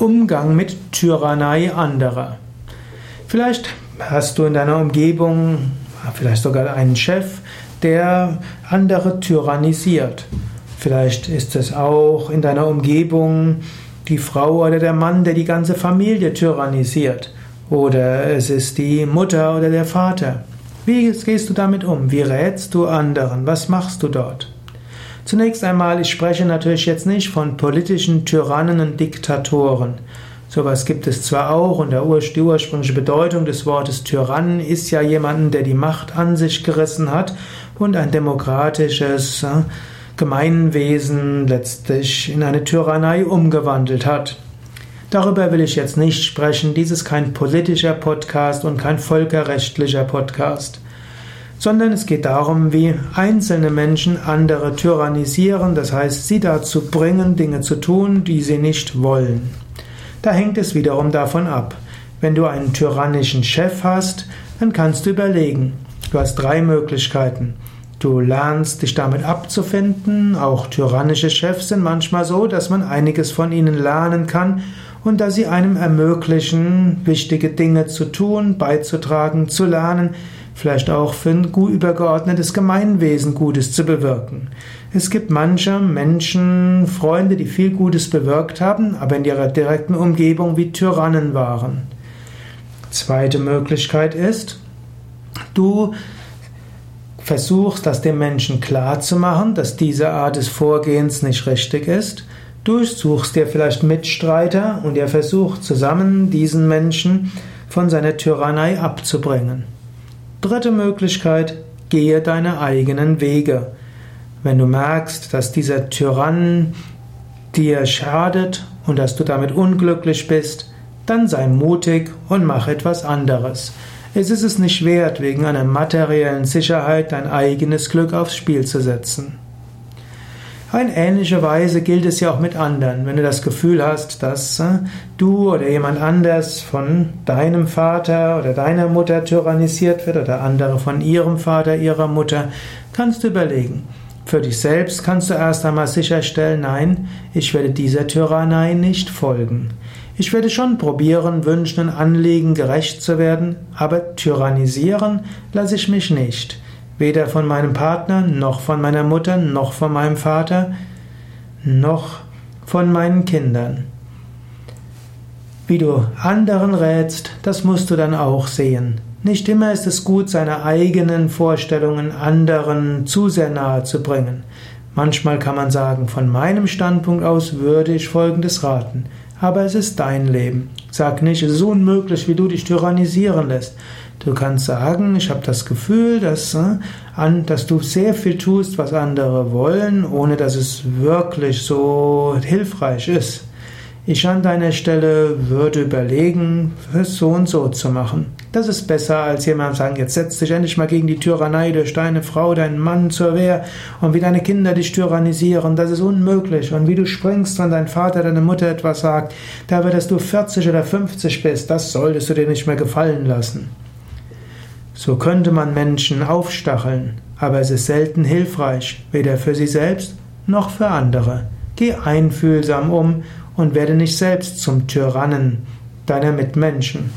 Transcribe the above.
Umgang mit Tyrannei anderer. Vielleicht hast du in deiner Umgebung vielleicht sogar einen Chef, der andere tyrannisiert. Vielleicht ist es auch in deiner Umgebung die Frau oder der Mann, der die ganze Familie tyrannisiert. Oder es ist die Mutter oder der Vater. Wie gehst du damit um? Wie rätst du anderen? Was machst du dort? Zunächst einmal, ich spreche natürlich jetzt nicht von politischen Tyrannen und Diktatoren. Sowas gibt es zwar auch und die ursprüngliche Bedeutung des Wortes Tyrann ist ja jemanden, der die Macht an sich gerissen hat und ein demokratisches äh, Gemeinwesen letztlich in eine Tyrannei umgewandelt hat. Darüber will ich jetzt nicht sprechen. Dies ist kein politischer Podcast und kein völkerrechtlicher Podcast sondern es geht darum, wie einzelne Menschen andere tyrannisieren, das heißt, sie dazu bringen, Dinge zu tun, die sie nicht wollen. Da hängt es wiederum davon ab. Wenn du einen tyrannischen Chef hast, dann kannst du überlegen. Du hast drei Möglichkeiten. Du lernst dich damit abzufinden. Auch tyrannische Chefs sind manchmal so, dass man einiges von ihnen lernen kann und dass sie einem ermöglichen, wichtige Dinge zu tun, beizutragen, zu lernen, vielleicht auch für ein gut übergeordnetes Gemeinwesen Gutes zu bewirken. Es gibt manche Menschen, Freunde, die viel Gutes bewirkt haben, aber in ihrer direkten Umgebung wie Tyrannen waren. Zweite Möglichkeit ist, du versuchst, das dem Menschen klarzumachen, dass diese Art des Vorgehens nicht richtig ist. Du suchst dir vielleicht Mitstreiter und ihr versucht zusammen diesen Menschen von seiner Tyrannei abzubringen. Dritte Möglichkeit, gehe deine eigenen Wege. Wenn du merkst, dass dieser Tyrann dir schadet und dass du damit unglücklich bist, dann sei mutig und mach etwas anderes. Es ist es nicht wert, wegen einer materiellen Sicherheit dein eigenes Glück aufs Spiel zu setzen. In ähnlicher Weise gilt es ja auch mit anderen. Wenn du das Gefühl hast, dass äh, du oder jemand anders von deinem Vater oder deiner Mutter tyrannisiert wird oder andere von ihrem Vater, ihrer Mutter, kannst du überlegen. Für dich selbst kannst du erst einmal sicherstellen, nein, ich werde dieser Tyrannei nicht folgen. Ich werde schon probieren, Wünschen und Anliegen gerecht zu werden, aber tyrannisieren lasse ich mich nicht. Weder von meinem Partner, noch von meiner Mutter, noch von meinem Vater, noch von meinen Kindern. Wie du anderen rätst, das musst du dann auch sehen. Nicht immer ist es gut, seine eigenen Vorstellungen anderen zu sehr nahe zu bringen. Manchmal kann man sagen, von meinem Standpunkt aus würde ich Folgendes raten. Aber es ist dein Leben. Sag nicht, es ist unmöglich, wie du dich tyrannisieren lässt. Du kannst sagen, ich habe das Gefühl, dass, äh, dass du sehr viel tust, was andere wollen, ohne dass es wirklich so hilfreich ist. Ich an deiner Stelle würde überlegen, es so und so zu machen. Das ist besser, als jemand sagen, jetzt setz dich endlich mal gegen die Tyrannei durch deine Frau, deinen Mann zur Wehr und wie deine Kinder dich tyrannisieren. Das ist unmöglich. Und wie du springst, wenn dein Vater, deine Mutter etwas sagt, da dass du 40 oder 50 bist, das solltest du dir nicht mehr gefallen lassen. So könnte man Menschen aufstacheln, aber es ist selten hilfreich, weder für sie selbst noch für andere. Geh einfühlsam um und werde nicht selbst zum Tyrannen deiner Mitmenschen.